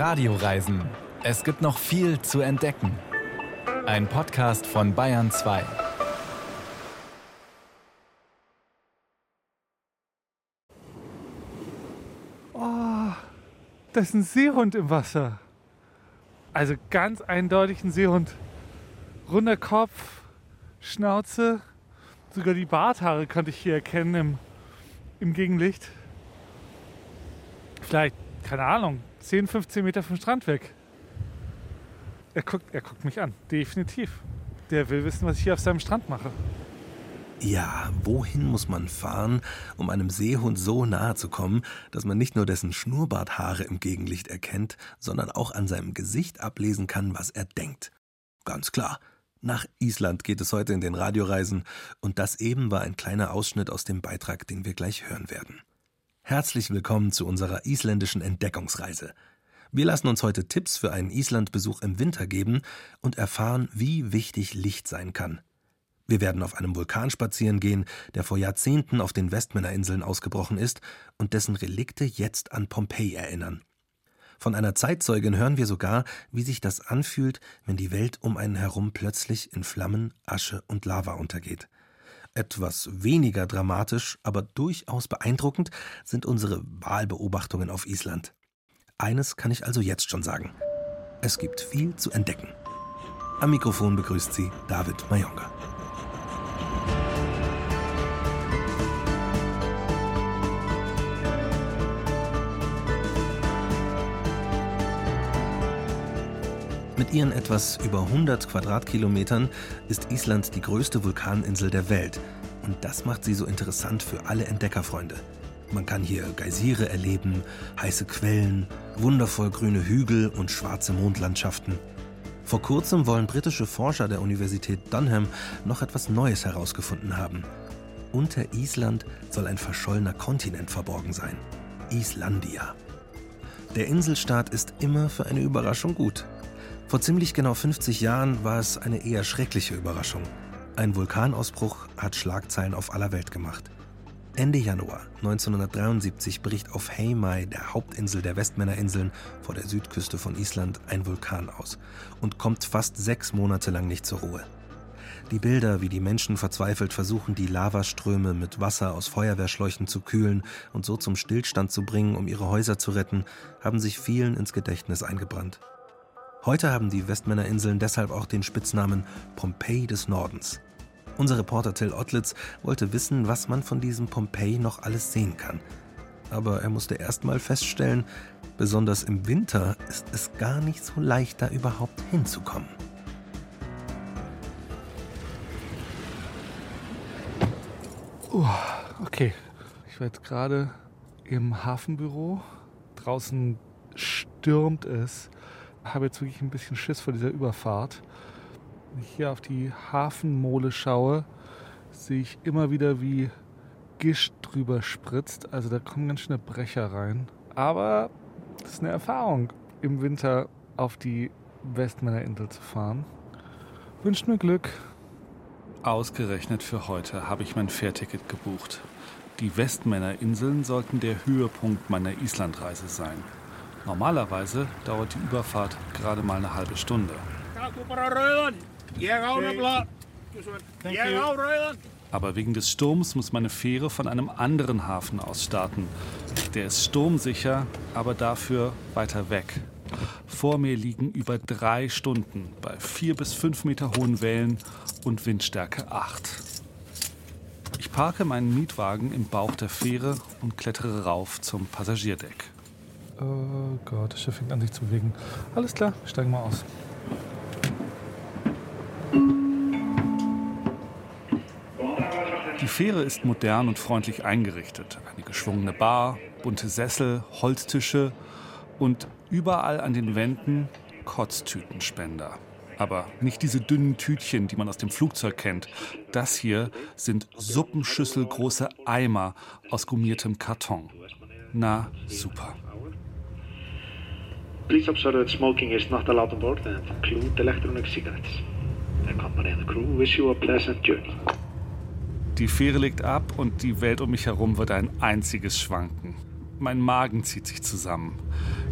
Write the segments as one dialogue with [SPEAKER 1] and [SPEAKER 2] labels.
[SPEAKER 1] Radioreisen. Es gibt noch viel zu entdecken. Ein Podcast von Bayern 2.
[SPEAKER 2] Oh, da ist ein Seehund im Wasser. Also ganz eindeutig ein Seehund. Runder Kopf, Schnauze, sogar die Barthaare konnte ich hier erkennen im, im Gegenlicht. Vielleicht, keine Ahnung, 10, 15 Meter vom Strand weg. Er guckt, er guckt mich an, definitiv. Der will wissen, was ich hier auf seinem Strand mache.
[SPEAKER 3] Ja, wohin muss man fahren, um einem Seehund so nahe zu kommen, dass man nicht nur dessen Schnurrbarthaare im Gegenlicht erkennt, sondern auch an seinem Gesicht ablesen kann, was er denkt? Ganz klar. Nach Island geht es heute in den Radioreisen und das eben war ein kleiner Ausschnitt aus dem Beitrag, den wir gleich hören werden. Herzlich willkommen zu unserer isländischen Entdeckungsreise. Wir lassen uns heute Tipps für einen Islandbesuch im Winter geben und erfahren, wie wichtig Licht sein kann. Wir werden auf einem Vulkan spazieren gehen, der vor Jahrzehnten auf den Westmännerinseln ausgebrochen ist und dessen Relikte jetzt an Pompeji erinnern. Von einer Zeitzeugin hören wir sogar, wie sich das anfühlt, wenn die Welt um einen herum plötzlich in Flammen, Asche und Lava untergeht. Etwas weniger dramatisch, aber durchaus beeindruckend sind unsere Wahlbeobachtungen auf Island. Eines kann ich also jetzt schon sagen. Es gibt viel zu entdecken. Am Mikrofon begrüßt sie David Mayonga. Mit ihren etwas über 100 Quadratkilometern ist Island die größte Vulkaninsel der Welt. Und das macht sie so interessant für alle Entdeckerfreunde. Man kann hier Geysire erleben, heiße Quellen, wundervoll grüne Hügel und schwarze Mondlandschaften. Vor kurzem wollen britische Forscher der Universität Dunham noch etwas Neues herausgefunden haben. Unter Island soll ein verschollener Kontinent verborgen sein. Islandia. Der Inselstaat ist immer für eine Überraschung gut. Vor ziemlich genau 50 Jahren war es eine eher schreckliche Überraschung. Ein Vulkanausbruch hat Schlagzeilen auf aller Welt gemacht. Ende Januar 1973 bricht auf Heimaey, der Hauptinsel der Westmännerinseln vor der Südküste von Island, ein Vulkan aus und kommt fast sechs Monate lang nicht zur Ruhe. Die Bilder, wie die Menschen verzweifelt versuchen, die Lavaströme mit Wasser aus Feuerwehrschläuchen zu kühlen und so zum Stillstand zu bringen, um ihre Häuser zu retten, haben sich vielen ins Gedächtnis eingebrannt. Heute haben die Westmännerinseln deshalb auch den Spitznamen Pompeji des Nordens. Unser Reporter Till Ottlitz wollte wissen, was man von diesem Pompeji noch alles sehen kann. Aber er musste erst mal feststellen, besonders im Winter ist es gar nicht so leicht, da überhaupt hinzukommen.
[SPEAKER 2] Uh, okay, ich jetzt gerade im Hafenbüro. Draußen stürmt es habe jetzt wirklich ein bisschen Schiss vor dieser Überfahrt. Wenn ich hier auf die Hafenmole schaue, sehe ich immer wieder, wie Gischt drüber spritzt. Also da kommen ganz schöne Brecher rein. Aber das ist eine Erfahrung, im Winter auf die Westmännerinsel zu fahren. Wünscht mir Glück.
[SPEAKER 4] Ausgerechnet für heute habe ich mein Fährticket gebucht. Die Westmännerinseln sollten der Höhepunkt meiner Islandreise sein. Normalerweise dauert die Überfahrt gerade mal eine halbe Stunde. Aber wegen des Sturms muss meine Fähre von einem anderen Hafen aus starten. Der ist sturmsicher, aber dafür weiter weg. Vor mir liegen über drei Stunden bei vier bis fünf Meter hohen Wellen und Windstärke 8. Ich parke meinen Mietwagen im Bauch der Fähre und klettere rauf zum Passagierdeck.
[SPEAKER 2] Oh Gott, das Schiff fängt an sich zu bewegen. Alles klar, steigen wir aus.
[SPEAKER 4] Die Fähre ist modern und freundlich eingerichtet. Eine geschwungene Bar, bunte Sessel, Holztische und überall an den Wänden Kotztütenspender. Aber nicht diese dünnen Tütchen, die man aus dem Flugzeug kennt. Das hier sind suppenschüsselgroße Eimer aus gummiertem Karton. Na, super. Please observe that smoking is not allowed on board and include electronic cigarettes. The company and the crew wish you a pleasant journey. Die Fähre legt ab und die Welt um mich herum wird ein einziges Schwanken. Mein Magen zieht sich zusammen.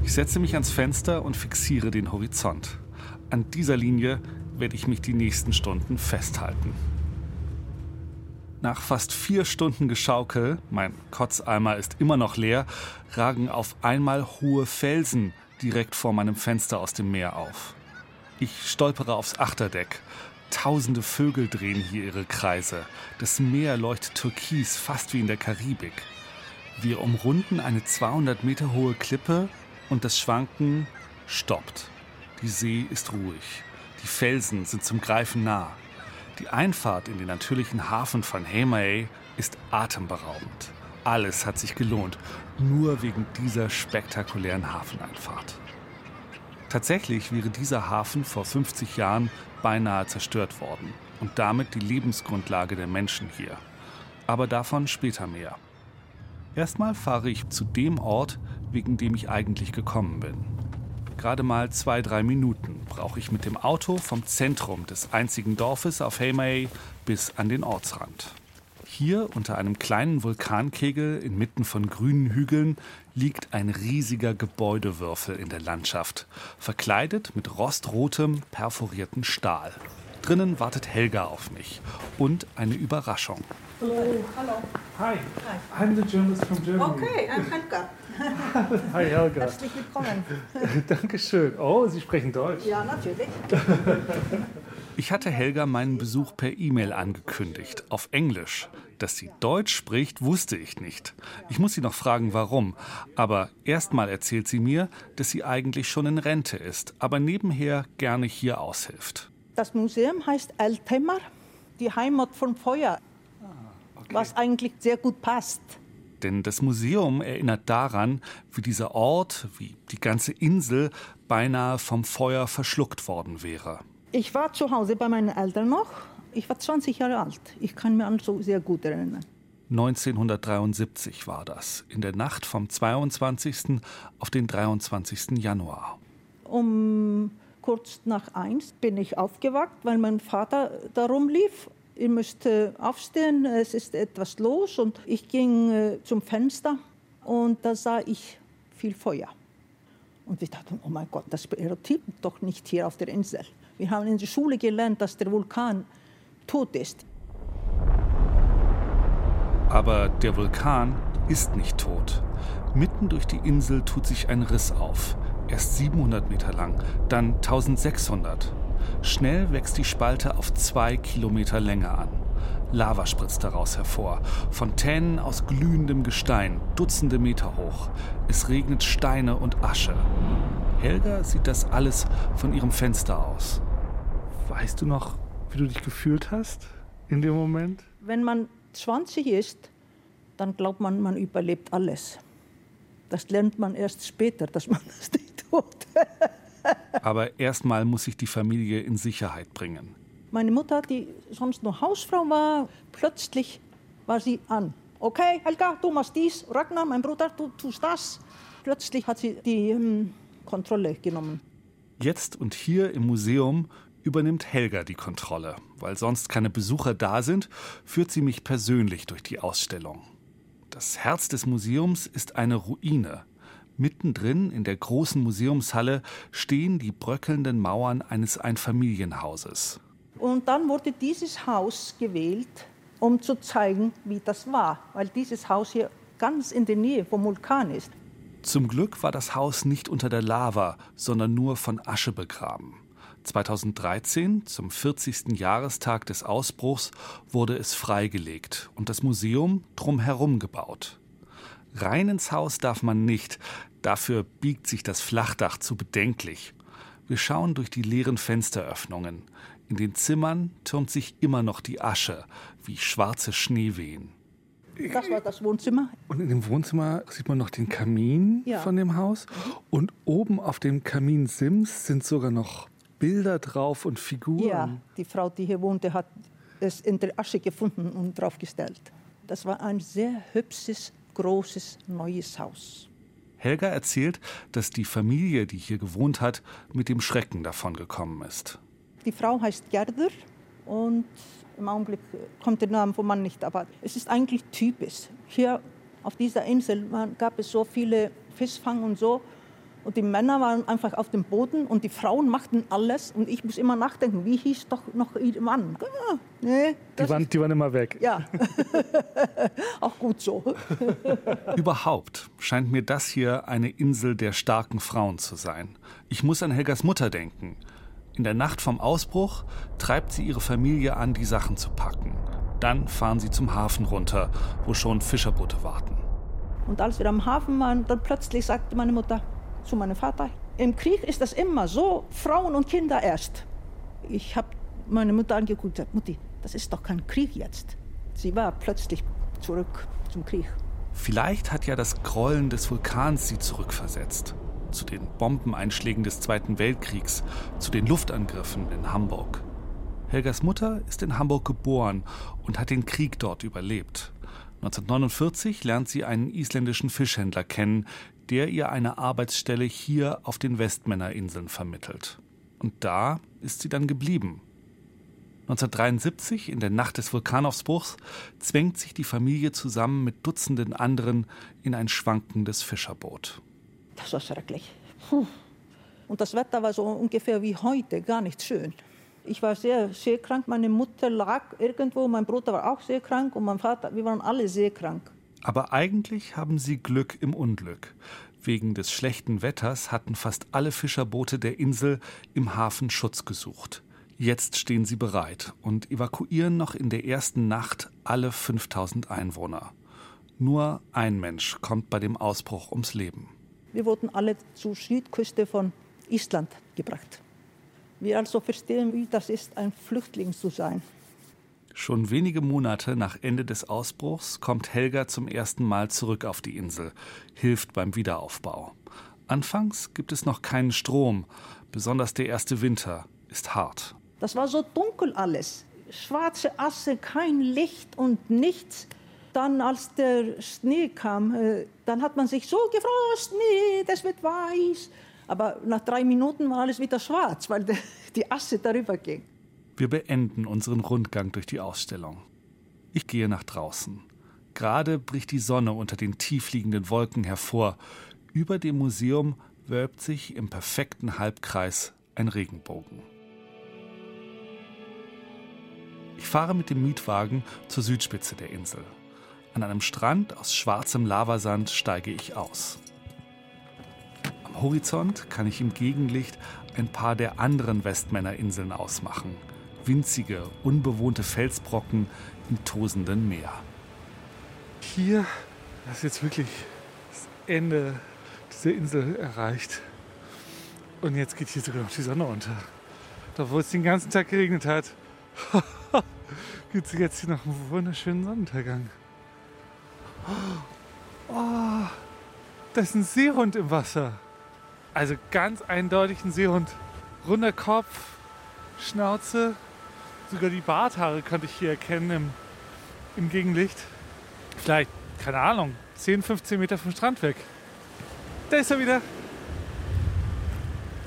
[SPEAKER 4] Ich setze mich ans Fenster und fixiere den Horizont. An dieser Linie werde ich mich die nächsten Stunden festhalten. Nach fast vier Stunden Geschaukel, mein Kotzeimer ist immer noch leer, ragen auf einmal hohe Felsen direkt vor meinem Fenster aus dem Meer auf. Ich stolpere aufs Achterdeck. Tausende Vögel drehen hier ihre Kreise. Das Meer leuchtet türkis, fast wie in der Karibik. Wir umrunden eine 200 Meter hohe Klippe und das Schwanken stoppt. Die See ist ruhig. Die Felsen sind zum Greifen nah. Die Einfahrt in den natürlichen Hafen von Heimaey ist atemberaubend. Alles hat sich gelohnt, nur wegen dieser spektakulären Hafeneinfahrt. Tatsächlich wäre dieser Hafen vor 50 Jahren beinahe zerstört worden und damit die Lebensgrundlage der Menschen hier. Aber davon später mehr. Erstmal fahre ich zu dem Ort, wegen dem ich eigentlich gekommen bin. Gerade mal zwei, drei Minuten brauche ich mit dem Auto vom Zentrum des einzigen Dorfes auf Heimei bis an den Ortsrand. Hier unter einem kleinen Vulkankegel inmitten von grünen Hügeln liegt ein riesiger Gebäudewürfel in der Landschaft, verkleidet mit rostrotem, perforierten Stahl. Drinnen wartet Helga auf mich und eine Überraschung.
[SPEAKER 2] Hello. Hello. Hi. Hi. I'm the journalist from Germany.
[SPEAKER 5] Okay, I'm Helga.
[SPEAKER 2] Hi Helga.
[SPEAKER 5] Herzlich willkommen.
[SPEAKER 2] Dankeschön. Oh, Sie sprechen Deutsch.
[SPEAKER 5] Ja, natürlich.
[SPEAKER 4] Ich hatte Helga meinen Besuch per E-Mail angekündigt, auf Englisch. Dass sie Deutsch spricht, wusste ich nicht. Ich muss sie noch fragen, warum. Aber erstmal erzählt sie mir, dass sie eigentlich schon in Rente ist, aber nebenher gerne hier aushilft.
[SPEAKER 5] Das Museum heißt Altemar, die Heimat vom Feuer, was eigentlich sehr gut passt.
[SPEAKER 4] Denn das Museum erinnert daran, wie dieser Ort, wie die ganze Insel beinahe vom Feuer verschluckt worden wäre.
[SPEAKER 5] Ich war zu Hause bei meinen Eltern noch. Ich war 20 Jahre alt. Ich kann mich an so sehr gut erinnern.
[SPEAKER 4] 1973 war das, in der Nacht vom 22. auf den 23. Januar.
[SPEAKER 5] Um kurz nach eins bin ich aufgewacht, weil mein Vater darum lief. Ich müsste aufstehen, es ist etwas los. Und ich ging äh, zum Fenster und da sah ich viel Feuer. Und ich dachte, oh mein Gott, das eruptiert doch nicht hier auf der Insel. Wir haben in der Schule gelernt, dass der Vulkan tot ist.
[SPEAKER 4] Aber der Vulkan ist nicht tot. Mitten durch die Insel tut sich ein Riss auf. Erst 700 Meter lang, dann 1600. Schnell wächst die Spalte auf zwei Kilometer Länge an. Lava spritzt daraus hervor. Fontänen aus glühendem Gestein, Dutzende Meter hoch. Es regnet Steine und Asche. Helga sieht das alles von ihrem Fenster aus.
[SPEAKER 2] Weißt du noch, wie du dich gefühlt hast in dem Moment?
[SPEAKER 5] Wenn man 20 ist, dann glaubt man, man überlebt alles. Das lernt man erst später, dass man das nicht tut.
[SPEAKER 4] Aber erstmal muss sich die Familie in Sicherheit bringen.
[SPEAKER 5] Meine Mutter, die sonst nur Hausfrau war, plötzlich war sie an. Okay, Helga, du machst dies. Ragnar, mein Bruder, du tust das. Plötzlich hat sie die ähm, Kontrolle genommen.
[SPEAKER 4] Jetzt und hier im Museum übernimmt Helga die Kontrolle. Weil sonst keine Besucher da sind, führt sie mich persönlich durch die Ausstellung. Das Herz des Museums ist eine Ruine. Mittendrin in der großen Museumshalle stehen die bröckelnden Mauern eines Einfamilienhauses.
[SPEAKER 5] Und dann wurde dieses Haus gewählt, um zu zeigen, wie das war, weil dieses Haus hier ganz in der Nähe vom Vulkan ist.
[SPEAKER 4] Zum Glück war das Haus nicht unter der Lava, sondern nur von Asche begraben. 2013, zum 40. Jahrestag des Ausbruchs, wurde es freigelegt und das Museum drumherum gebaut. Rein ins Haus darf man nicht, dafür biegt sich das Flachdach zu bedenklich. Wir schauen durch die leeren Fensteröffnungen. In den Zimmern türmt sich immer noch die Asche, wie schwarze Schneewehen.
[SPEAKER 5] Das war das Wohnzimmer.
[SPEAKER 2] Und in dem Wohnzimmer sieht man noch den Kamin
[SPEAKER 5] Ja.
[SPEAKER 2] von dem Haus. Und oben auf dem Kaminsims sind sogar noch Bilder drauf und Figuren.
[SPEAKER 5] Ja, die Frau, die hier wohnte, hat es in der Asche gefunden und draufgestellt. Das war ein sehr hübsches, großes, neues Haus.
[SPEAKER 4] Helga erzählt, dass die Familie, die hier gewohnt hat, mit dem Schrecken davongekommen ist.
[SPEAKER 5] Die Frau heißt Gerder und im Augenblick kommt der Name vom Mann nicht, aber es ist eigentlich typisch. Hier Auf dieser Insel gab es so viele Fischfang und so. Und die Männer waren einfach auf dem Boden und die Frauen machten alles. Und ich muss immer nachdenken, wie hieß doch noch ihr Mann? Ah,
[SPEAKER 2] nee, die, waren, die waren immer weg.
[SPEAKER 5] Ja, auch gut so.
[SPEAKER 4] Überhaupt scheint mir das hier eine Insel der starken Frauen zu sein. Ich muss an Helgas Mutter denken. In der Nacht vom Ausbruch treibt sie ihre Familie an, die Sachen zu packen. Dann fahren sie zum Hafen runter, wo schon Fischerboote warten.
[SPEAKER 5] Und als wir am Hafen waren, dann plötzlich sagte meine Mutter, zu meinem Vater. Im Krieg ist das immer so, Frauen und Kinder erst. Ich habe meine Mutter angeguckt und gesagt, Mutti, das ist doch kein Krieg jetzt. Sie war plötzlich zurück zum Krieg.
[SPEAKER 4] Vielleicht hat ja das Grollen des Vulkans sie zurückversetzt. Zu den Bombeneinschlägen des Zweiten Weltkriegs, zu den Luftangriffen in Hamburg. Helgas Mutter ist in Hamburg geboren und hat den Krieg dort überlebt. 1949 lernt sie einen isländischen Fischhändler kennen, der ihr eine Arbeitsstelle hier auf den Westmännerinseln vermittelt. Und da ist sie dann geblieben. 1973, in der Nacht des Vulkanausbruchs, zwängt sich die Familie zusammen mit Dutzenden anderen in ein schwankendes Fischerboot.
[SPEAKER 5] Das war schrecklich. Puh. Und das Wetter war so ungefähr wie heute, gar nicht schön. Ich war sehr seekrank. Meine Mutter lag irgendwo, mein Bruder war auch sehr krank und mein Vater, wir waren alle sehr krank.
[SPEAKER 4] Aber eigentlich haben sie Glück im Unglück. Wegen des schlechten Wetters hatten fast alle Fischerboote der Insel im Hafen Schutz gesucht. Jetzt stehen sie bereit und evakuieren noch in der ersten Nacht alle 5000 Einwohner. Nur ein Mensch kommt bei dem Ausbruch ums Leben.
[SPEAKER 5] Wir wurden alle zur Südküste von Island gebracht. Wir also verstehen, wie das ist, ein Flüchtling zu sein.
[SPEAKER 4] Schon wenige Monate nach Ende des Ausbruchs kommt Helga zum ersten Mal zurück auf die Insel, hilft beim Wiederaufbau. Anfangs gibt es noch keinen Strom, besonders der erste Winter ist hart.
[SPEAKER 5] Das war so dunkel alles. Schwarze Asse, kein Licht und nichts. Dann, als der Schnee kam, äh, dann hat man sich so gefreut, Schnee, das wird weiß. Aber nach drei Minuten war alles wieder schwarz, weil die Asse darüber ging.
[SPEAKER 4] Wir beenden unseren Rundgang durch die Ausstellung. Ich gehe nach draußen. Gerade bricht die Sonne unter den tiefliegenden Wolken hervor. Über dem Museum wölbt sich im perfekten Halbkreis ein Regenbogen. Ich fahre mit dem Mietwagen zur Südspitze der Insel. An einem Strand aus schwarzem Lavasand steige ich aus. Am Horizont kann ich im Gegenlicht ein paar der anderen Westmännerinseln ausmachen winzige, unbewohnte Felsbrocken im tosenden Meer.
[SPEAKER 2] Hier ist jetzt wirklich das Ende dieser Insel erreicht. Und jetzt geht hier sogar noch die Sonne unter. Da wo es den ganzen Tag geregnet hat, gibt es jetzt hier noch einen wunderschönen Sonnenuntergang. Oh, da ist ein Seehund im Wasser. Also ganz eindeutig ein Seehund. Runder Kopf, Schnauze, Sogar die Barthaare konnte ich hier erkennen im, im Gegenlicht. Vielleicht, keine Ahnung, 10, 15 Meter vom Strand weg. Da ist er wieder.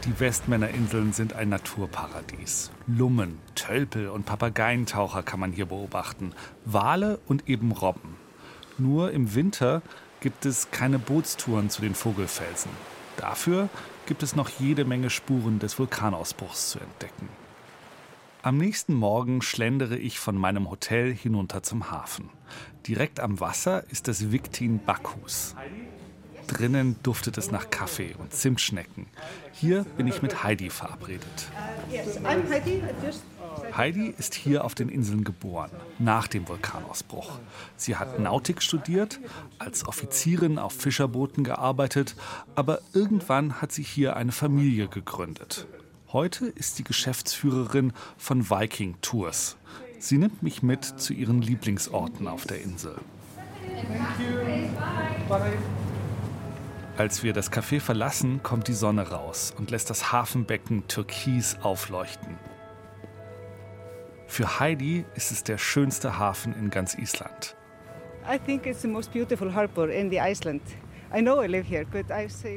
[SPEAKER 4] Die Westmännerinseln sind ein Naturparadies. Lummen, Tölpel und Papageientaucher kann man hier beobachten. Wale und eben Robben. Nur im Winter gibt es keine Bootstouren zu den Vogelfelsen. Dafür gibt es noch jede Menge Spuren des Vulkanausbruchs zu entdecken. Am nächsten Morgen schlendere ich von meinem Hotel hinunter zum Hafen. Direkt am Wasser ist das Victin Bacchus. Drinnen duftet es nach Kaffee und Zimtschnecken. Hier bin ich mit Heidi verabredet. Heidi ist hier auf den Inseln geboren, nach dem Vulkanausbruch. Sie hat Nautik studiert, als Offizierin auf Fischerbooten gearbeitet, aber irgendwann hat sie hier eine Familie gegründet. Heute ist sie Geschäftsführerin von Viking Tours. Sie nimmt mich mit zu ihren Lieblingsorten auf der Insel. Als wir das Café verlassen, kommt die Sonne raus und lässt das Hafenbecken türkis aufleuchten. Für Heidi ist es der schönste Hafen in ganz Island.
[SPEAKER 6] I think it's the most beautiful harbor in the Iceland.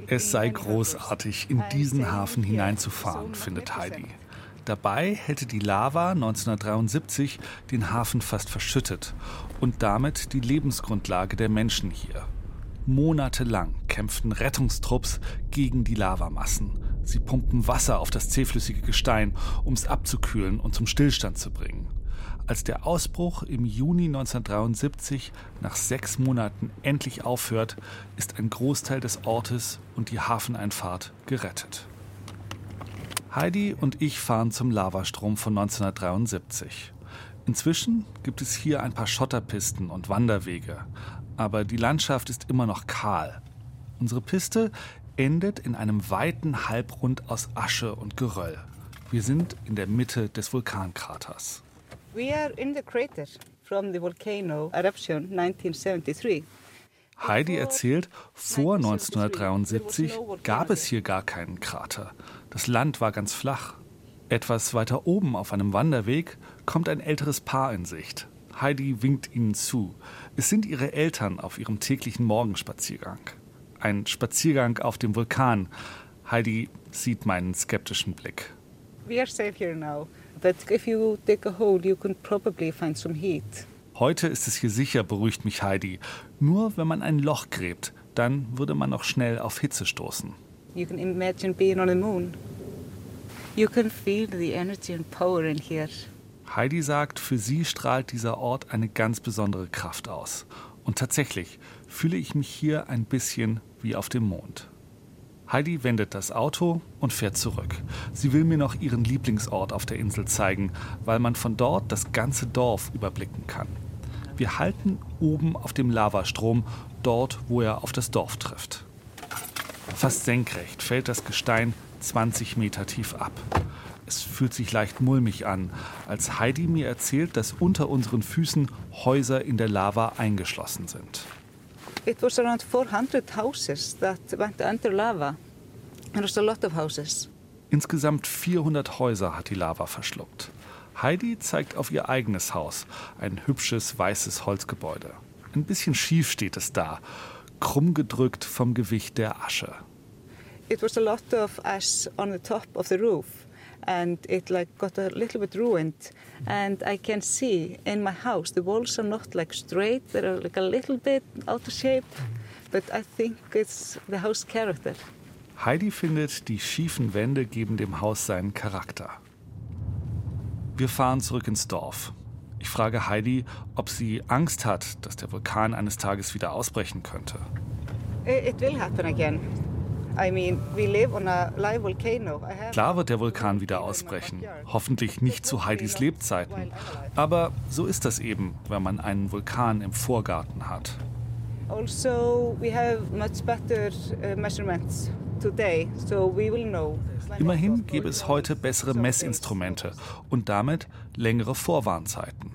[SPEAKER 4] Es sei großartig, in diesen Hafen hineinzufahren, findet Heidi. Dabei hätte die Lava 1973 den Hafen fast verschüttet und damit die Lebensgrundlage der Menschen hier. Monatelang kämpften Rettungstrupps gegen die Lavamassen. Sie pumpten Wasser auf das zähflüssige Gestein, um es abzukühlen und zum Stillstand zu bringen. Als der Ausbruch im Juni 1973 nach sechs Monaten endlich aufhört, ist ein Großteil des Ortes und die Hafeneinfahrt gerettet. Heidi und ich fahren zum Lavastrom von 1973. Inzwischen gibt es hier ein paar Schotterpisten und Wanderwege, aber die Landschaft ist immer noch kahl. Unsere Piste endet in einem weiten Halbrund aus Asche und Geröll. Wir sind in der Mitte des Vulkankraters.
[SPEAKER 6] We are in the crater from the volcano eruption 1973.
[SPEAKER 4] Heidi erzählt, vor 1973 gab es hier gar keinen Krater. Das Land war ganz flach. Etwas weiter oben auf einem Wanderweg kommt ein älteres Paar in Sicht. Heidi winkt ihnen zu. Es sind ihre Eltern auf ihrem täglichen Morgenspaziergang. Ein Spaziergang auf dem Vulkan. Heidi sieht meinen skeptischen Blick.
[SPEAKER 6] We are safe here now, but if you dig a hole, you can probably find some heat.
[SPEAKER 4] Heute ist es hier sicher, beruhigt mich Heidi. Nur wenn man ein Loch gräbt, dann würde man noch schnell auf Hitze stoßen.
[SPEAKER 6] You can imagine being on the moon. You can feel the energy and power in here.
[SPEAKER 4] Heidi sagt, für sie strahlt dieser Ort eine ganz besondere Kraft aus. Und tatsächlich fühle ich mich hier ein bisschen wie auf dem Mond. Heidi wendet das Auto und fährt zurück. Sie will mir noch ihren Lieblingsort auf der Insel zeigen, weil man von dort das ganze Dorf überblicken kann. Wir halten oben auf dem Lavastrom, dort, wo er auf das Dorf trifft. Fast senkrecht fällt das Gestein 20 Meter tief ab. Es fühlt sich leicht mulmig an, als Heidi mir erzählt, dass unter unseren Füßen Häuser in der Lava eingeschlossen sind.
[SPEAKER 6] It was around 400 houses that went under lava. There was a lot of houses.
[SPEAKER 4] Insgesamt 400 Häuser hat die Lava verschluckt. Heidi zeigt auf ihr eigenes Haus, ein hübsches weißes Holzgebäude. Ein bisschen schief steht es da, krumm gedrückt vom Gewicht der Asche.
[SPEAKER 6] It was a lot of ash on the top of the roof and it like got a little bit ruined and I can see in my house the walls are not like straight they're like a little bit out of shape but I think it's the house character.
[SPEAKER 4] Heidi findet, die schiefen Wände geben dem Haus seinen Charakter. Wir fahren zurück ins Dorf. Ich frage Heidi, ob sie Angst hat, dass der Vulkan eines Tages wieder ausbrechen könnte.
[SPEAKER 6] It will happen again.
[SPEAKER 4] Klar wird der Vulkan wieder ausbrechen. Hoffentlich nicht zu Heidis Lebzeiten. Aber so ist das eben, wenn man einen Vulkan im Vorgarten hat.
[SPEAKER 6] Also, uh.
[SPEAKER 4] Immerhin gäbe es heute bessere Messinstrumente und damit längere Vorwarnzeiten.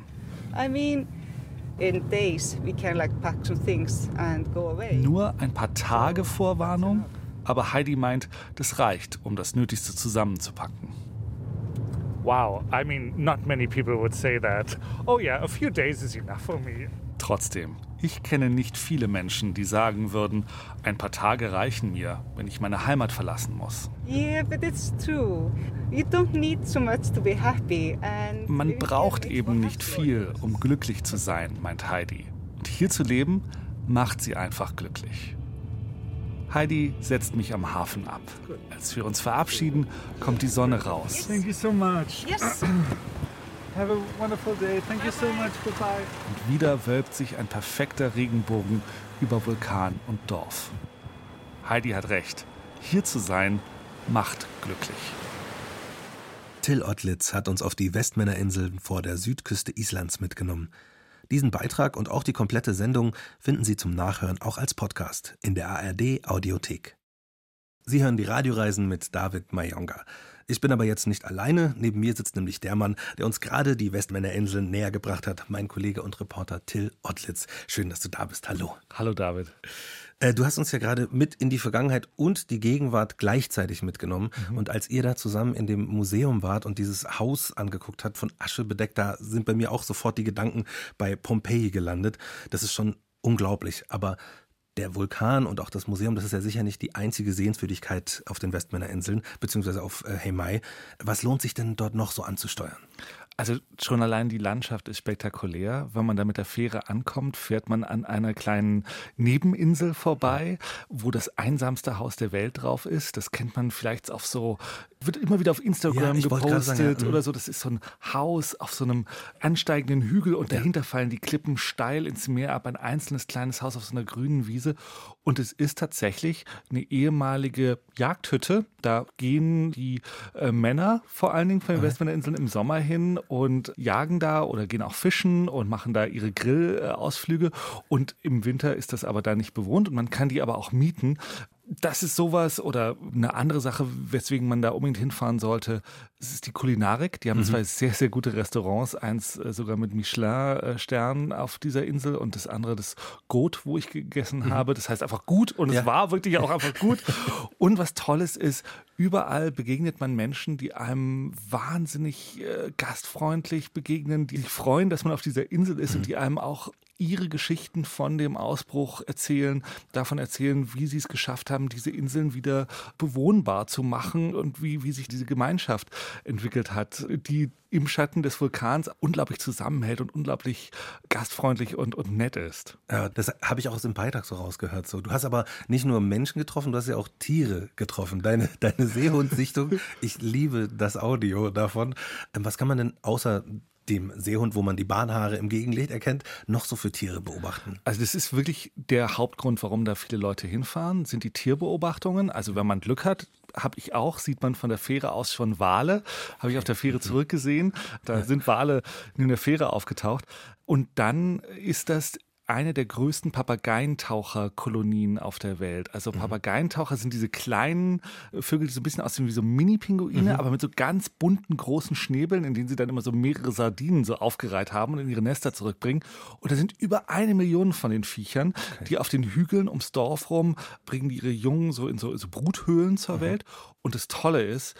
[SPEAKER 4] Nur ein paar Tage Vorwarnung? Aber Heidi meint, das reicht, um das Nötigste zusammenzupacken.
[SPEAKER 2] Wow, I mean, not many people would say that. Oh yeah, a few days is enough for me.
[SPEAKER 4] Trotzdem, ich kenne nicht viele Menschen, die sagen würden, ein paar Tage reichen mir, wenn ich meine Heimat verlassen muss.
[SPEAKER 6] Yeah, but it's true. You don't need so much to be happy and
[SPEAKER 4] Man braucht eben nicht viel, um glücklich zu sein, meint Heidi. Und hier zu leben, macht sie einfach glücklich. Heidi setzt mich am Hafen ab. Als wir uns verabschieden, kommt die Sonne raus.
[SPEAKER 2] Thank you so much.
[SPEAKER 6] Yes.
[SPEAKER 2] Have a wonderful day. Thank you so much. Goodbye.
[SPEAKER 4] Und wieder wölbt sich ein perfekter Regenbogen über Vulkan und Dorf. Heidi hat recht. Hier zu sein, macht glücklich.
[SPEAKER 3] Till Ottlitz hat uns auf die Westmännerinseln vor der Südküste Islands mitgenommen. Diesen Beitrag und auch die komplette Sendung finden Sie zum Nachhören auch als Podcast in der ARD Audiothek. Sie hören die Radioreisen mit David Mayonga. Ich bin aber jetzt nicht alleine. Neben mir sitzt nämlich der Mann, der uns gerade die Westmännerinseln näher gebracht hat, mein Kollege und Reporter Till Ottlitz. Schön, dass du da bist. Hallo.
[SPEAKER 4] Hallo David.
[SPEAKER 3] Äh, du hast uns ja gerade mit in die Vergangenheit und die Gegenwart gleichzeitig mitgenommen. Und als ihr da zusammen in dem Museum wart und dieses Haus angeguckt habt, von Asche bedeckt, da sind bei mir auch sofort die Gedanken bei Pompeji gelandet. Das ist schon unglaublich. Aber Der Vulkan und auch das Museum, das ist ja sicher nicht die einzige Sehenswürdigkeit auf den Westmännerinseln, beziehungsweise auf äh, Heimei. Was lohnt sich denn dort noch so anzusteuern?
[SPEAKER 4] Also schon allein die Landschaft ist spektakulär. Wenn man da mit der Fähre ankommt, fährt man an einer kleinen Nebeninsel vorbei, wo das einsamste Haus der Welt drauf ist. Das kennt man vielleicht auf so, wird immer wieder auf Instagram
[SPEAKER 3] Ja, sagen,
[SPEAKER 4] gepostet
[SPEAKER 3] ja, mhm.
[SPEAKER 4] oder so. Das ist so ein Haus auf so einem ansteigenden Hügel und dahinter fallen die Klippen steil ins Meer ab. Ein einzelnes kleines Haus auf so einer grünen Wiese. Und es ist tatsächlich eine ehemalige Jagdhütte. Da gehen die äh, Männer vor allen Dingen von den Westmännerinseln im Sommer hin und jagen da oder gehen auch fischen und machen da ihre Grillausflüge. Und im Winter ist das aber da nicht bewohnt und man kann die aber auch mieten. Das ist sowas oder eine andere Sache, weswegen man da unbedingt hinfahren sollte. Es ist die Kulinarik. Die haben zwei sehr, sehr gute Restaurants. Eins äh, sogar mit Michelin-Sternen auf dieser Insel und das andere das Got, wo ich gegessen habe. Das heißt einfach gut und
[SPEAKER 3] Ja.
[SPEAKER 4] es war wirklich auch einfach gut. Und was Tolles ist, überall begegnet man Menschen, die einem wahnsinnig äh, gastfreundlich begegnen, die sich freuen, dass man auf dieser Insel ist und die einem auch ihre Geschichten von dem Ausbruch erzählen, davon erzählen, wie sie es geschafft haben, diese Inseln wieder bewohnbar zu machen und wie, wie sich diese Gemeinschaft entwickelt hat, die im Schatten des Vulkans unglaublich zusammenhält und unglaublich gastfreundlich und, und nett ist.
[SPEAKER 3] Ja, das habe ich auch aus dem Beitrag so rausgehört. So. Du hast aber nicht nur Menschen getroffen, du hast ja auch Tiere getroffen. Deine, deine Seehundsichtung, ich liebe das Audio davon. Ähm, Was kann man denn außer dem Seehund, wo man die Bahnhaare im Gegenlicht erkennt, noch so für Tiere beobachten?
[SPEAKER 4] Also das ist wirklich der Hauptgrund, warum da viele Leute hinfahren, sind die Tierbeobachtungen. Also wenn man Glück hat, habe ich auch, sieht man von der Fähre aus schon Wale. Habe ich auf der Fähre zurückgesehen. Da sind Wale in der Fähre aufgetaucht. Und dann ist das eine der größten Papageientaucherkolonien auf der Welt. Also Papageientaucher sind diese kleinen Vögel, die so ein bisschen aussehen wie so Mini-Pinguine, aber mit so ganz bunten großen Schnäbeln, in denen sie dann immer so mehrere Sardinen so aufgereiht haben und in ihre Nester zurückbringen. Und da sind über eine Million von den Viechern, die auf den Hügeln ums Dorf rum bringen die ihre Jungen so in so, so Bruthöhlen zur Welt. Und das Tolle ist,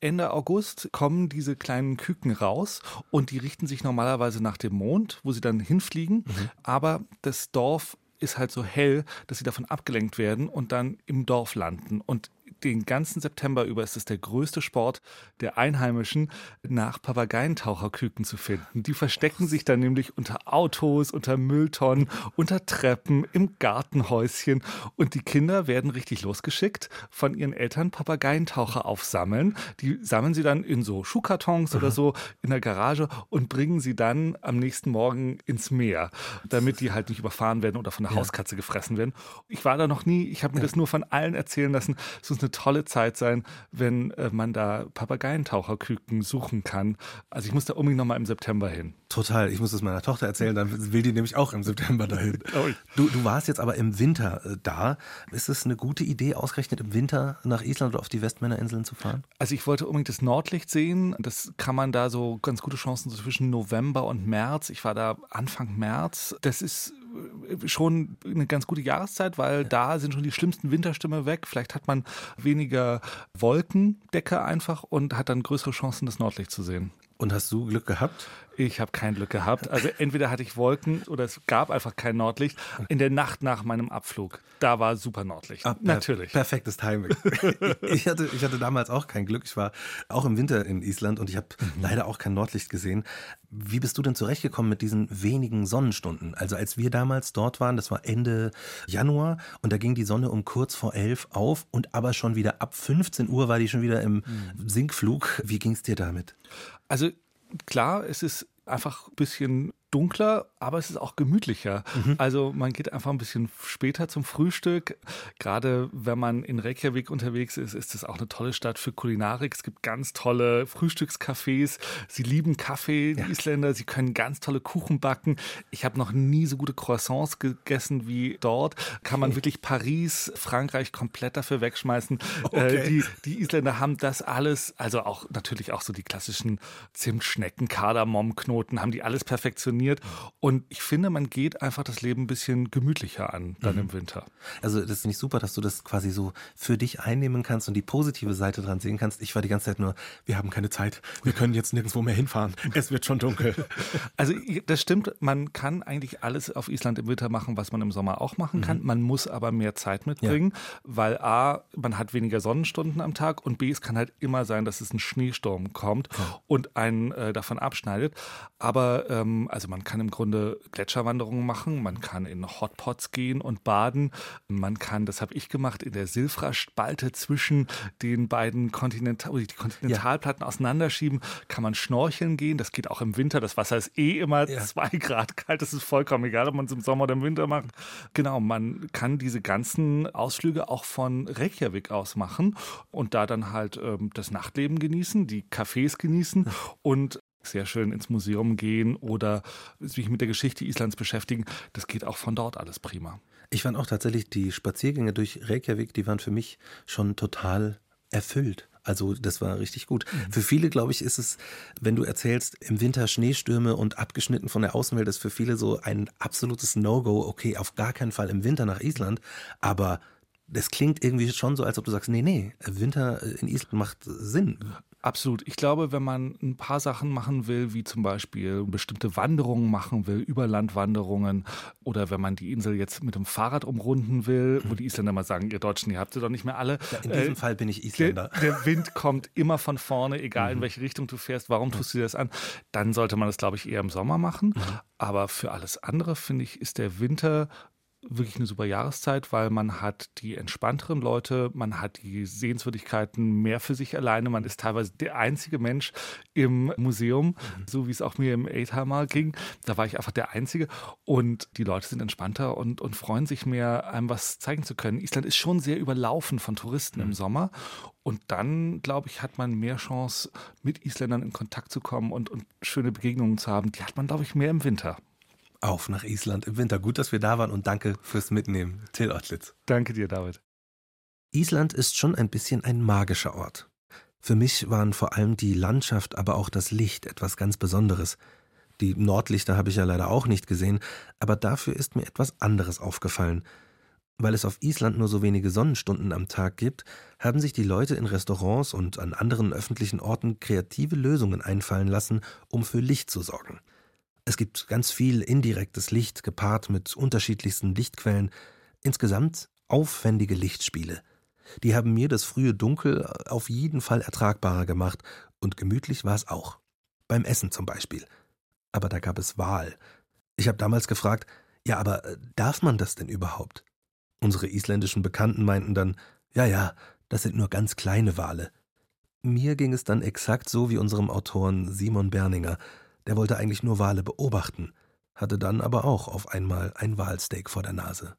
[SPEAKER 4] Ende August kommen diese kleinen Küken raus und die richten sich normalerweise nach dem Mond, wo sie dann hinfliegen. Aber das Dorf ist halt so hell, dass sie davon abgelenkt werden und dann im Dorf landen. Und den ganzen September über ist es der größte Sport der Einheimischen, nach Papageientaucherküken zu finden. Die verstecken sich dann nämlich unter Autos, unter Mülltonnen, unter Treppen, im Gartenhäuschen. Und die Kinder werden richtig losgeschickt von ihren Eltern Papageientaucher aufsammeln. Die sammeln sie dann in so Schuhkartons oder so in der Garage und bringen sie dann am nächsten Morgen ins Meer, damit die halt nicht überfahren werden oder von der Hauskatze gefressen werden. Ich war da noch nie, ich habe mir das nur von allen erzählen lassen. Es muss eine tolle Zeit sein, wenn äh, man da Papageientaucherküken suchen kann. Also ich muss da unbedingt noch mal im September hin.
[SPEAKER 3] Total. Ich muss es meiner Tochter erzählen, dann will die nämlich auch im September dahin. Du, du warst jetzt aber im Winter äh, da. Ist es eine gute Idee, ausgerechnet im Winter nach Island oder auf die Westmännerinseln zu fahren?
[SPEAKER 4] Also ich wollte unbedingt das Nordlicht sehen. Das kann man da so ganz gute Chancen so zwischen November und März. Ich war da Anfang März. Das ist schon eine ganz gute Jahreszeit, weil da sind schon die schlimmsten Winterstürme weg. Vielleicht hat man weniger Wolkendecke einfach und hat dann größere Chancen, das Nordlicht zu sehen.
[SPEAKER 3] Und hast du Glück gehabt?
[SPEAKER 4] Ich habe kein Glück gehabt. Also entweder hatte ich Wolken oder es gab einfach kein Nordlicht. In der Nacht nach meinem Abflug, da war super Nordlicht.
[SPEAKER 3] Ah, per-
[SPEAKER 4] Natürlich.
[SPEAKER 3] Perfektes Timing. ich, hatte, ich hatte damals auch kein Glück. Ich war auch im Winter in Island und ich habe leider auch kein Nordlicht gesehen. Wie bist du denn zurechtgekommen mit diesen wenigen Sonnenstunden? Also als wir damals dort waren, das war Ende Januar und da ging die Sonne um kurz vor elf auf und aber schon wieder ab 15 Uhr war die schon wieder im Sinkflug. Wie ging es dir damit?
[SPEAKER 4] Also klar, es ist einfach ein bisschen dunkler, aber es ist auch gemütlicher. Also man geht einfach ein bisschen später zum Frühstück. Gerade wenn man in Reykjavik unterwegs ist, ist es auch eine tolle Stadt für Kulinarik. Es gibt ganz tolle Frühstückscafés. Sie lieben Kaffee, die Isländer. Sie können ganz tolle Kuchen backen. Ich habe noch nie so gute Croissants gegessen wie dort. Kann man wirklich Paris, Frankreich komplett dafür wegschmeißen. Äh, die, die Isländer haben das alles, also auch natürlich auch so die klassischen Zimtschnecken, Kardamomknoten, haben die alles perfektioniert. Funktioniert. Und ich finde, man geht einfach das Leben ein bisschen gemütlicher an dann mhm. im Winter.
[SPEAKER 3] Also das ist nicht super, dass du das quasi so für dich einnehmen kannst und die positive Seite dran sehen kannst. Ich war die ganze Zeit nur, wir haben keine Zeit, wir können jetzt nirgendwo mehr hinfahren, es wird schon dunkel.
[SPEAKER 4] Also das stimmt, man kann eigentlich alles auf Island im Winter machen, was man im Sommer auch machen kann. Mhm. Man muss aber mehr Zeit mitbringen, ja. weil A, man hat weniger Sonnenstunden am Tag und B, es kann halt immer sein, dass es ein Schneesturm kommt ja. und einen äh, davon abschneidet. Aber ähm, also man kann im Grunde Gletscherwanderungen machen, man kann in Hotpots gehen und baden, man kann, das habe ich gemacht, in der Silfra-Spalte zwischen den beiden Kontinental die Kontinentalplatten ja. auseinanderschieben, kann man schnorcheln gehen. Das geht auch im Winter. Das Wasser ist eh immer ja. zwei Grad kalt. Das ist vollkommen egal, ob man es im Sommer oder im Winter macht. Genau, man kann diese ganzen Ausflüge auch von Reykjavik aus machen und da dann halt ähm, das Nachtleben genießen, die Cafés genießen und sehr schön ins Museum gehen oder sich mit der Geschichte Islands beschäftigen. Das geht auch von dort alles prima.
[SPEAKER 3] Ich fand auch tatsächlich die Spaziergänge durch Reykjavik, die waren für mich schon total erfüllt. Also das war richtig gut. Mhm. Für viele, glaube ich, ist es, wenn du erzählst, im Winter Schneestürme und abgeschnitten von der Außenwelt, ist für viele so ein absolutes No-Go. Okay, auf gar keinen Fall im Winter nach Island. Aber das klingt irgendwie schon so, als ob du sagst, nee, nee, Winter in Island macht Sinn.
[SPEAKER 4] Absolut. Ich glaube, wenn man ein paar Sachen machen will, wie zum Beispiel bestimmte Wanderungen machen will, Überlandwanderungen, oder wenn man die Insel jetzt mit dem Fahrrad umrunden will, wo die Isländer mal sagen, ihr Deutschen, ihr habt sie doch nicht mehr alle.
[SPEAKER 3] Ja, in diesem äh, Fall bin ich Isländer.
[SPEAKER 4] Der, der, Wind kommt immer von vorne, egal in mhm. welche Richtung du fährst. Warum tust du dir das an? Dann sollte man das, glaube ich, eher im Sommer machen. Mhm. Aber für alles andere, finde ich, ist der Winter wirklich eine super Jahreszeit, weil man hat die entspannteren Leute, man hat die Sehenswürdigkeiten mehr für sich alleine, man ist teilweise der einzige Mensch im Museum, mhm. so wie es auch mir im Eightheimer ging. Da war ich einfach der Einzige und die Leute sind entspannter und, und freuen sich mehr, einem was zeigen zu können. Island ist schon sehr überlaufen von Touristen mhm. im Sommer und dann, glaube ich, hat man mehr Chance, mit Isländern in Kontakt zu kommen und, und schöne Begegnungen zu haben. Die hat man, glaube ich, mehr im Winter.
[SPEAKER 3] Auf nach Island im Winter. Gut, dass wir da waren und danke fürs Mitnehmen. Till Ottlitz.
[SPEAKER 4] Danke dir, David.
[SPEAKER 3] Island ist schon ein bisschen ein magischer Ort. Für mich waren vor allem die Landschaft, aber auch das Licht etwas ganz Besonderes. Die Nordlichter habe ich ja leider auch nicht gesehen, aber dafür ist mir etwas anderes aufgefallen. Weil es auf Island nur so wenige Sonnenstunden am Tag gibt, haben sich die Leute in Restaurants und an anderen öffentlichen Orten kreative Lösungen einfallen lassen, um für Licht zu sorgen. Es gibt ganz viel indirektes Licht gepaart mit unterschiedlichsten Lichtquellen, insgesamt aufwendige Lichtspiele. Die haben mir das frühe Dunkel auf jeden Fall ertragbarer gemacht und gemütlich war es auch. Beim Essen zum Beispiel. Aber da gab es Wahl. Ich habe damals gefragt, ja, aber äh, darf man das denn überhaupt? Unsere isländischen Bekannten meinten dann, ja, ja, das sind nur ganz kleine Wale. Mir ging es dann exakt so wie unserem Autoren Simon Berninger, der wollte eigentlich nur Wale beobachten, hatte dann aber auch auf einmal ein Walsteak vor der Nase.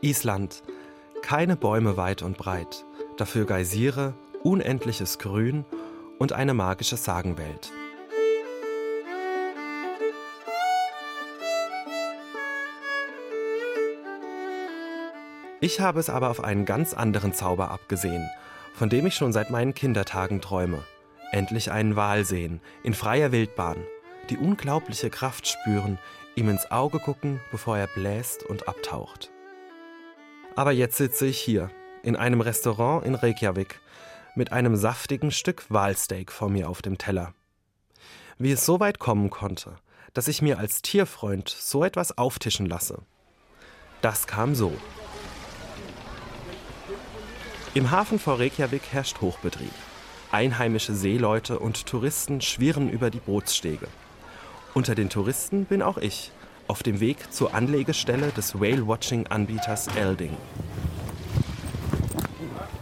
[SPEAKER 7] Island. Keine Bäume weit und breit, dafür Geysire, unendliches Grün und eine magische Sagenwelt. Ich habe es aber auf einen ganz anderen Zauber abgesehen, von dem ich schon seit meinen Kindertagen träume. Endlich einen Wal sehen, in freier Wildbahn, die unglaubliche Kraft spüren, ihm ins Auge gucken, bevor er bläst und abtaucht. Aber jetzt sitze ich hier, in einem Restaurant in Reykjavik, mit einem saftigen Stück Walsteak vor mir auf dem Teller. Wie es so weit kommen konnte, dass ich mir als Tierfreund so etwas auftischen lasse. Das kam so. Im Hafen vor Reykjavik herrscht Hochbetrieb. Einheimische Seeleute und Touristen schwirren über die Bootsstege. Unter den Touristen bin auch ich, auf dem Weg zur Anlegestelle des Whale-Watching-Anbieters Elding.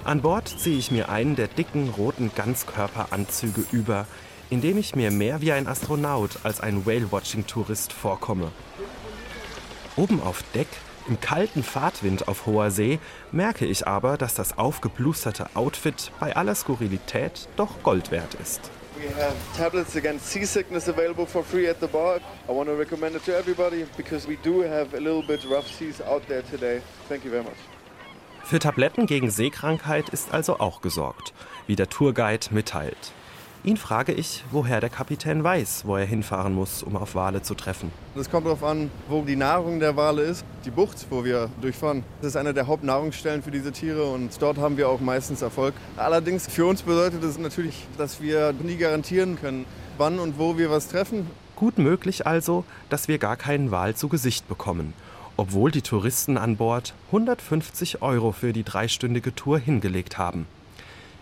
[SPEAKER 7] An Bord ziehe ich mir einen der dicken roten Ganzkörperanzüge über, in dem ich mir mehr wie ein Astronaut als ein Whale-Watching-Tourist vorkomme. Oben auf Deck im kalten Fahrtwind auf hoher See merke ich aber, dass das aufgeblusterte Outfit bei aller Skurrilität doch Gold wert ist. We have tablets against seasickness available for free at the bar. I want to recommend it to everybody because we do have a little bit rough seas out there today. Thank you very much. Für Tabletten gegen Seekrankheit ist also auch gesorgt, wie der Tourguide mitteilt. Ihn frage ich, woher der Kapitän weiß, wo er hinfahren muss, um auf Wale zu treffen.
[SPEAKER 8] Es kommt darauf an, wo die Nahrung der Wale ist. Die Bucht, wo wir durchfahren, das ist eine der Hauptnahrungsstellen für diese Tiere und dort haben wir auch meistens Erfolg. Allerdings für uns bedeutet es das natürlich, dass wir nie garantieren können, wann und wo wir was treffen.
[SPEAKER 7] Gut möglich also, dass wir gar keinen Wal zu Gesicht bekommen, obwohl die Touristen an Bord 150 Euro für die dreistündige Tour hingelegt haben.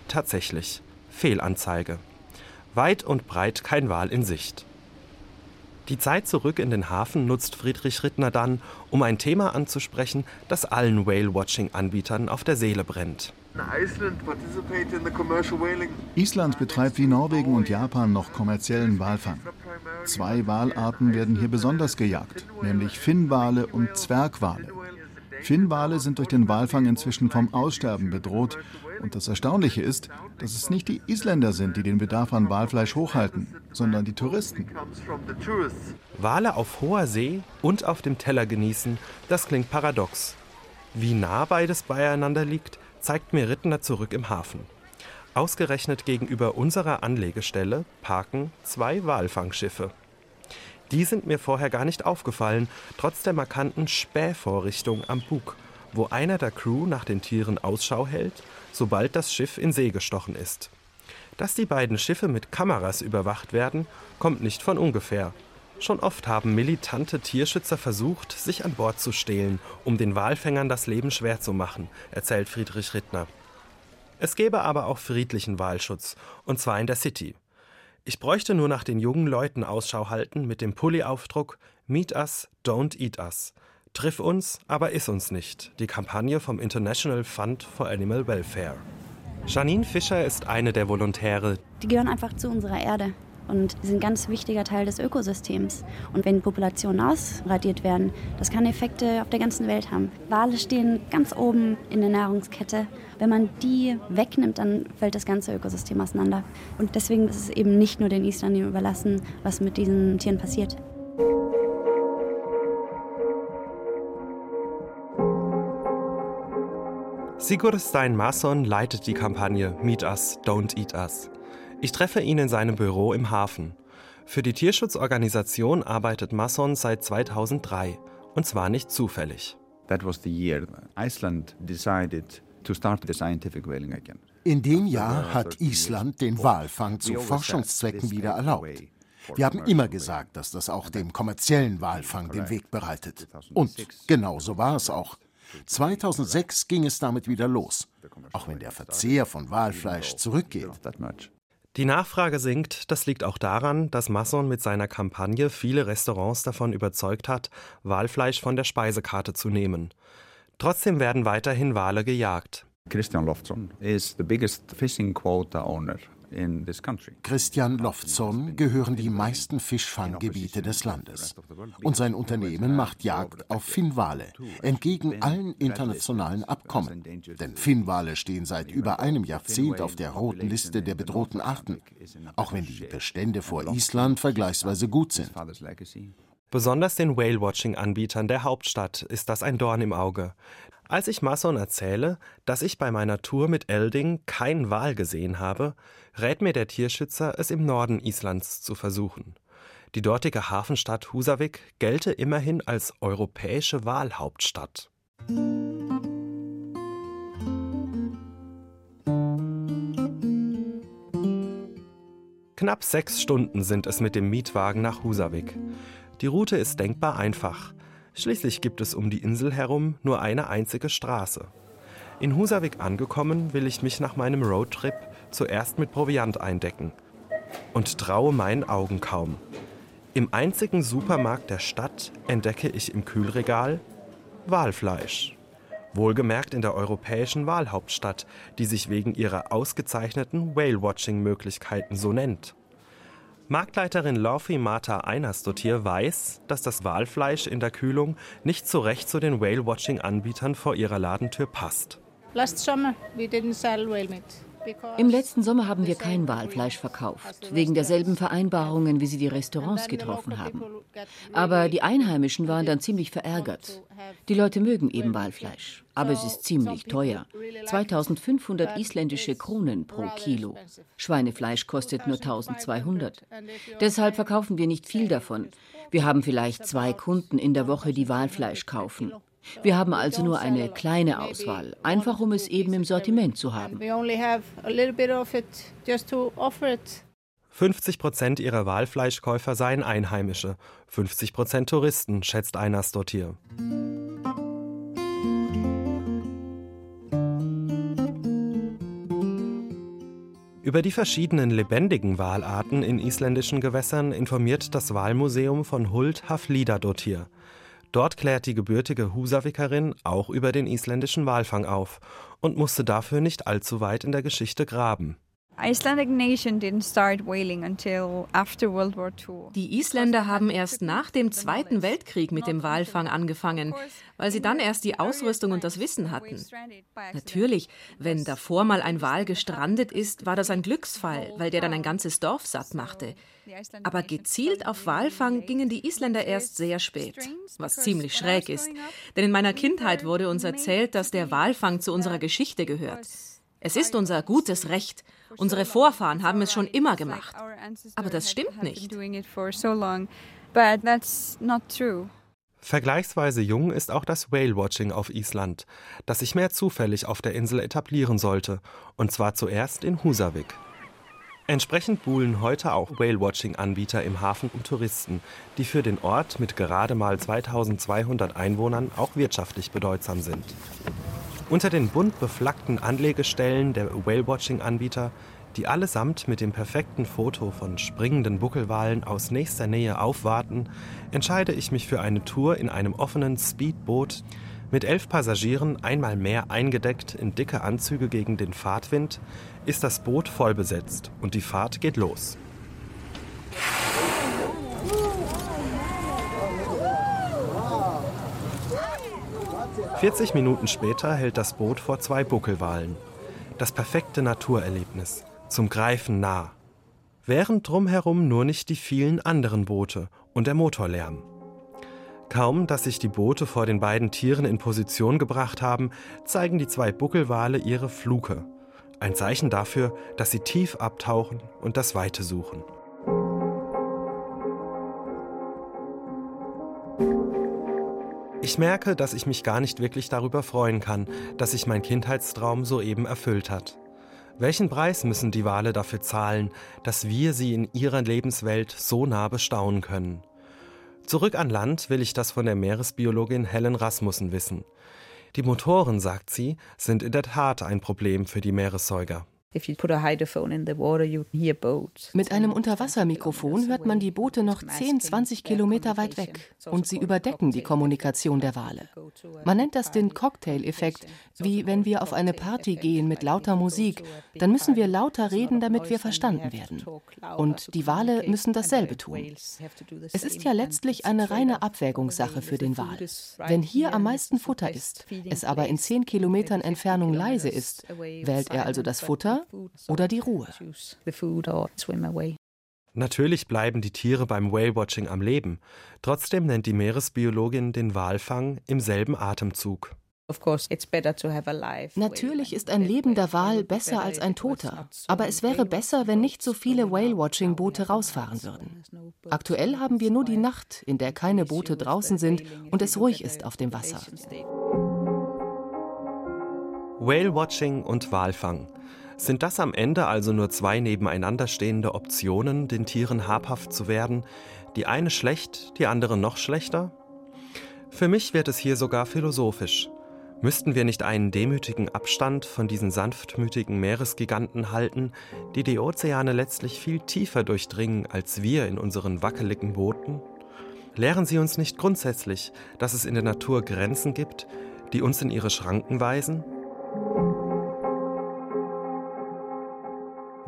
[SPEAKER 7] Tatsächlich, Fehlanzeige. Weit und breit kein Wal in Sicht. Die Zeit zurück in den Hafen nutzt Friedrich Rittner dann, um ein Thema anzusprechen, das allen Whale-Watching-Anbietern auf der Seele brennt.
[SPEAKER 9] Island betreibt wie Norwegen und Japan noch kommerziellen Walfang. Zwei Walarten werden hier besonders gejagt, nämlich Finnwale und Zwergwale. Finnwale sind durch den Walfang inzwischen vom Aussterben bedroht. Und das Erstaunliche ist, dass es nicht die Isländer sind, die den Bedarf an Walfleisch hochhalten, sondern die Touristen.
[SPEAKER 7] Wale auf hoher See und auf dem Teller genießen, das klingt paradox. Wie nah beides beieinander liegt, zeigt mir Rittner zurück im Hafen. Ausgerechnet gegenüber unserer Anlegestelle parken zwei Walfangschiffe. Die sind mir vorher gar nicht aufgefallen, trotz der markanten Spähvorrichtung am Bug, wo einer der Crew nach den Tieren Ausschau hält, sobald das Schiff in See gestochen ist. Dass die beiden Schiffe mit Kameras überwacht werden, kommt nicht von ungefähr. Schon oft haben militante Tierschützer versucht, sich an Bord zu stehlen, um den Walfängern das Leben schwer zu machen, erzählt Friedrich Rittner. Es gäbe aber auch friedlichen Walschutz, und zwar in der City. Ich bräuchte nur nach den jungen Leuten Ausschau halten mit dem Pulli-Aufdruck Meet us, don't eat us. Triff uns, aber iss uns nicht. Die Kampagne vom International Fund for Animal Welfare. Janine Fischer ist eine der Volontäre.
[SPEAKER 10] Die gehören einfach zu unserer Erde und sind ein ganz wichtiger Teil des Ökosystems. Und wenn Populationen ausradiert werden, das kann Effekte auf der ganzen Welt haben. Wale stehen ganz oben in der Nahrungskette. Wenn man die wegnimmt, dann fällt das ganze Ökosystem auseinander. Und deswegen ist es eben nicht nur den Isländern überlassen, was mit diesen Tieren passiert.
[SPEAKER 7] Sigurd Stein Masson leitet die Kampagne Meet Us, Don't Eat Us. Ich treffe ihn in seinem Büro im Hafen. Für die Tierschutzorganisation arbeitet Masson seit 2003 und zwar nicht zufällig.
[SPEAKER 11] That was the year Iceland decided to start the scientific whaling again.
[SPEAKER 12] In dem Jahr hat Island den Walfang zu Forschungszwecken wieder erlaubt. Wir haben immer gesagt, dass das auch dem kommerziellen Walfang den Weg bereitet. Und genau so war es auch. 2006 ging es damit wieder los, auch wenn der Verzehr von Walfleisch zurückgeht.
[SPEAKER 7] Die Nachfrage sinkt, das liegt auch daran, dass Masson mit seiner Kampagne viele Restaurants davon überzeugt hat, Walfleisch von der Speisekarte zu nehmen. Trotzdem werden weiterhin Wale gejagt.
[SPEAKER 11] Christian Loftsson is the biggest fishing quota owner
[SPEAKER 12] Christian Loftzon gehören die meisten Fischfanggebiete des Landes. Und sein Unternehmen macht Jagd auf Finnwale, entgegen allen internationalen Abkommen. Denn Finnwale stehen seit über einem Jahrzehnt auf der roten Liste der bedrohten Arten, auch wenn die Bestände vor Island vergleichsweise gut sind.
[SPEAKER 7] Besonders den Whale-Watching-Anbietern der Hauptstadt ist das ein Dorn im Auge. Als ich Masson erzähle, dass ich bei meiner Tour mit Elding kein Wal gesehen habe, rät mir der Tierschützer, es im Norden Islands zu versuchen. Die dortige Hafenstadt Husavik gelte immerhin als europäische Walhauptstadt. Knapp sechs Stunden sind es mit dem Mietwagen nach Husavik. Die Route ist denkbar einfach. Schließlich gibt es um die Insel herum nur eine einzige Straße. In Husavik angekommen, will ich mich nach meinem Roadtrip zuerst mit Proviant eindecken und traue meinen Augen kaum. Im einzigen Supermarkt der Stadt entdecke ich im Kühlregal Walfleisch. Wohlgemerkt in der europäischen Walhauptstadt, die sich wegen ihrer ausgezeichneten Whale-Watching-Möglichkeiten so nennt. Marktleiterin Laufey Martha Einerstottir weiß, dass das Walfleisch in der Kühlung nicht so recht zu den Whale-Watching-Anbietern vor ihrer Ladentür passt.
[SPEAKER 13] Last summer we didn't sell whale meat. Im letzten Sommer haben wir kein Walfleisch verkauft, wegen derselben Vereinbarungen, wie sie die Restaurants getroffen haben. Aber die Einheimischen waren dann ziemlich verärgert. Die Leute mögen eben Walfleisch, aber es ist ziemlich teuer. 2500 isländische Kronen pro Kilo. Schweinefleisch kostet nur 1200. Deshalb verkaufen wir nicht viel davon. Wir haben vielleicht zwei Kunden in der Woche, die Walfleisch kaufen. Wir haben also nur eine kleine Auswahl, einfach um es eben im Sortiment zu haben.
[SPEAKER 7] 50 Prozent ihrer Walfleischkäufer seien Einheimische, 50 Prozent Touristen, schätzt Einas Dottir. Über die verschiedenen lebendigen Walarten in isländischen Gewässern informiert das Walmuseum von Huld Haflidadotir. Dort klärt die gebürtige Husavikerin auch über den isländischen Walfang auf und musste dafür nicht allzu weit in der Geschichte graben.
[SPEAKER 14] Die Isländer haben erst nach dem Zweiten Weltkrieg mit dem Walfang angefangen, weil sie dann erst die Ausrüstung und das Wissen hatten. Natürlich, wenn davor mal ein Wal gestrandet ist, war das ein Glücksfall, weil der dann ein ganzes Dorf satt machte. Aber gezielt auf Walfang gingen die Isländer erst sehr spät, was ziemlich schräg ist. Denn in meiner Kindheit wurde uns erzählt, dass der Walfang zu unserer Geschichte gehört. Es ist unser gutes Recht. Unsere Vorfahren haben es schon immer gemacht. Aber das stimmt nicht.
[SPEAKER 7] Vergleichsweise jung ist auch das Whale-Watching auf Island, das sich mehr zufällig auf der Insel etablieren sollte, und zwar zuerst in Husavik. Entsprechend buhlen heute auch Whale-Watching-Anbieter im Hafen um Touristen, die für den Ort mit gerade mal 2200 Einwohnern auch wirtschaftlich bedeutsam sind. Unter den bunt beflaggten Anlegestellen der Whale-Watching-Anbieter, die allesamt mit dem perfekten Foto von springenden Buckelwalen aus nächster Nähe aufwarten, entscheide ich mich für eine Tour in einem offenen Speedboot mit elf Passagieren, einmal mehr eingedeckt in dicke Anzüge gegen den Fahrtwind, ist das Boot voll besetzt und die Fahrt geht los. 40 Minuten später hält das Boot vor zwei Buckelwalen. Das perfekte Naturerlebnis, zum Greifen nah. Während drumherum nur nicht die vielen anderen Boote und der Motorlärm. Kaum, dass sich die Boote vor den beiden Tieren in Position gebracht haben, zeigen die zwei Buckelwale ihre Fluke. Ein Zeichen dafür, dass sie tief abtauchen und das Weite suchen. Ich merke, dass ich mich gar nicht wirklich darüber freuen kann, dass sich mein Kindheitstraum soeben erfüllt hat. Welchen Preis müssen die Wale dafür zahlen, dass wir sie in ihrer Lebenswelt so nah bestaunen können? Zurück an Land will ich das von der Meeresbiologin Helen Rasmussen wissen. Die Motoren, sagt sie, sind in der Tat ein Problem für die Meeressäuger.
[SPEAKER 13] Mit einem Unterwassermikrofon hört man die Boote noch 10, 20 Kilometer weit weg und sie überdecken die Kommunikation der Wale. Man nennt das den Cocktail-Effekt, wie wenn wir auf eine Party gehen mit lauter Musik, dann müssen wir lauter reden, damit wir verstanden werden. Und die Wale müssen dasselbe tun. Es ist ja letztlich eine reine Abwägungssache für den Wal. Wenn hier am meisten Futter ist, es aber in 10 Kilometern Entfernung leise ist, wählt er also das Futter oder die Ruhe.
[SPEAKER 7] Natürlich bleiben die Tiere beim Whale-Watching am Leben. Trotzdem nennt die Meeresbiologin den Walfang im selben Atemzug.
[SPEAKER 13] Natürlich ist ein lebender Wal besser als ein toter, aber es wäre besser, wenn nicht so viele Whale-Watching-Boote rausfahren würden. Aktuell haben wir nur die Nacht, in der keine Boote draußen sind und es ruhig ist auf dem Wasser.
[SPEAKER 7] Whale-Watching und Walfang. Sind das am Ende also nur zwei nebeneinander stehende Optionen, den Tieren habhaft zu werden, die eine schlecht, die andere noch schlechter? Für mich wird es hier sogar philosophisch. Müssten wir nicht einen demütigen Abstand von diesen sanftmütigen Meeresgiganten halten, die die Ozeane letztlich viel tiefer durchdringen als wir in unseren wackeligen Booten? Lehren sie uns nicht grundsätzlich, dass es in der Natur Grenzen gibt, die uns in ihre Schranken weisen?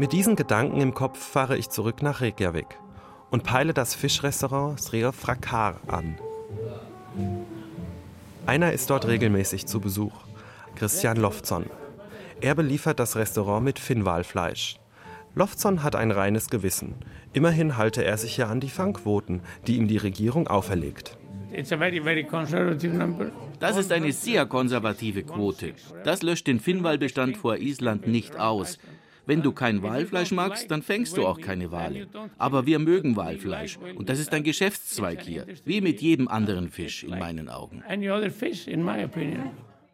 [SPEAKER 7] Mit diesen Gedanken im Kopf fahre ich zurück nach Reykjavik und peile das Fischrestaurant Srir Frakar an. Einer ist dort regelmäßig zu Besuch, Christian Lofzon. Er beliefert das Restaurant mit Finnwalfleisch. Lofzon hat ein reines Gewissen. Immerhin halte er sich ja an die Fangquoten, die ihm die Regierung auferlegt.
[SPEAKER 15] Das ist eine sehr konservative Quote. Das löscht den Finnwalbestand vor Island nicht aus. Wenn du kein Walfleisch magst, dann fängst du auch keine Wale. Aber wir mögen Walfleisch und das ist ein Geschäftszweig hier, wie mit jedem anderen Fisch in meinen Augen.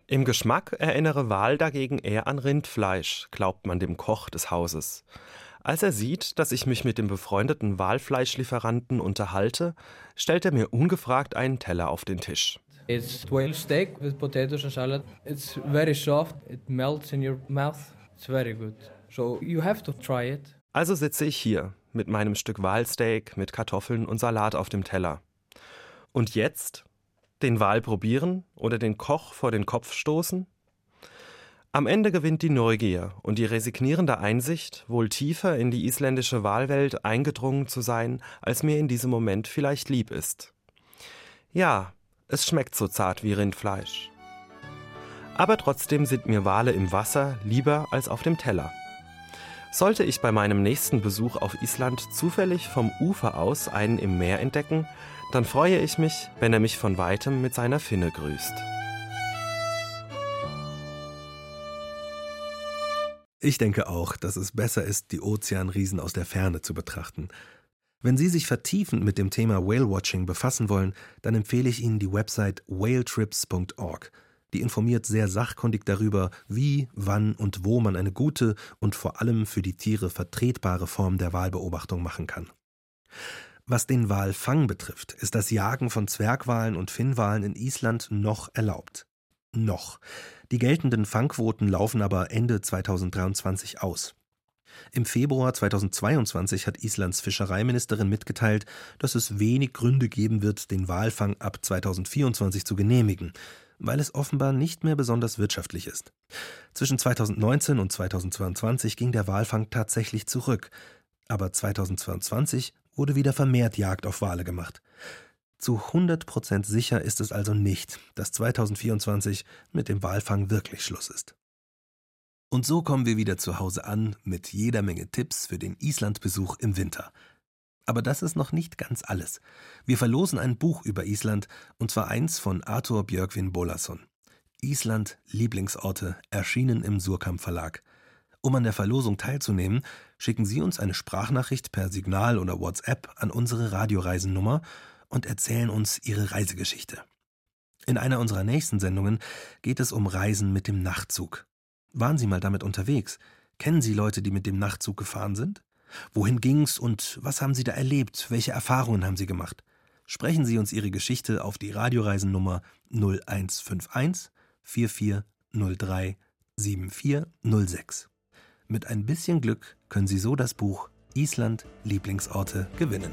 [SPEAKER 7] Im Geschmack erinnere Wal dagegen eher an Rindfleisch, glaubt man dem Koch des Hauses. Als er sieht, dass ich mich mit dem befreundeten Walfleischlieferanten unterhalte, stellt er mir ungefragt einen Teller auf den Tisch.
[SPEAKER 16] It's whale steak with potatoes and salad. It's very soft. It melts in your mouth. It's very good. So you have to try it.
[SPEAKER 7] Also sitze ich hier mit meinem Stück Walsteak mit Kartoffeln und Salat auf dem Teller. Und jetzt den Wal probieren oder den Koch vor den Kopf stoßen? Am Ende gewinnt die Neugier und die resignierende Einsicht, wohl tiefer in die isländische Wahlwelt eingedrungen zu sein, als mir in diesem Moment vielleicht lieb ist. Ja, es schmeckt so zart wie Rindfleisch. Aber trotzdem sind mir Wale im Wasser lieber als auf dem Teller. Sollte ich bei meinem nächsten Besuch auf Island zufällig vom Ufer aus einen im Meer entdecken, dann freue ich mich, wenn er mich von weitem mit seiner Finne grüßt.
[SPEAKER 3] Ich denke auch, dass es besser ist, die Ozeanriesen aus der Ferne zu betrachten. Wenn Sie sich vertiefend mit dem Thema Whale-Watching befassen wollen, dann empfehle ich Ihnen die Website whaletrips.org. Die informiert sehr sachkundig darüber, wie, wann und wo man eine gute und vor allem für die Tiere vertretbare Form der Walbeobachtung machen kann. Was den Walfang betrifft, ist das Jagen von Zwergwalen und Finnwalen in Island noch erlaubt. Noch. Die geltenden Fangquoten laufen aber Ende 2023 aus. Im Februar 2022 hat Islands Fischereiministerin mitgeteilt, dass es wenig Gründe geben wird, den Walfang ab 2024 zu genehmigen, weil es offenbar nicht mehr besonders wirtschaftlich ist. Zwischen 2019 und 2022 ging der Walfang tatsächlich zurück, aber 2022 wurde wieder vermehrt Jagd auf Wale gemacht. Zu 100 Prozent sicher ist es also nicht, dass 2024 mit dem Walfang wirklich Schluss ist. Und so kommen wir wieder zu Hause an mit jeder Menge Tipps für den Islandbesuch im Winter. Aber das ist noch nicht ganz alles. Wir verlosen ein Buch über Island, und zwar eins von Arthur Björgvin Bolason. Island Lieblingsorte, erschienen im Surkamp Verlag. Um an der Verlosung teilzunehmen, schicken Sie uns eine Sprachnachricht per Signal oder WhatsApp an unsere Radioreisennummer und erzählen uns Ihre Reisegeschichte. In einer unserer nächsten Sendungen geht es um Reisen mit dem Nachtzug. Waren Sie mal damit unterwegs? Kennen Sie Leute, die mit dem Nachtzug gefahren sind? Wohin ging's und was haben Sie da erlebt? Welche Erfahrungen haben Sie gemacht? Sprechen Sie uns Ihre Geschichte auf die Radioreisennummer 0151 4403 7406. Mit ein bisschen Glück können Sie so das Buch Island Lieblingsorte gewinnen.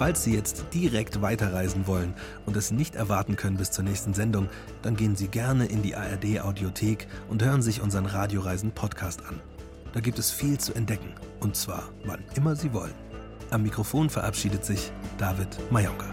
[SPEAKER 3] Falls Sie jetzt direkt weiterreisen wollen und es nicht erwarten können bis zur nächsten Sendung, dann gehen Sie gerne in die ARD Audiothek und hören sich unseren Radioreisen Podcast an. Da gibt es viel zu entdecken und zwar wann immer Sie wollen. Am Mikrofon verabschiedet sich David Mayonga.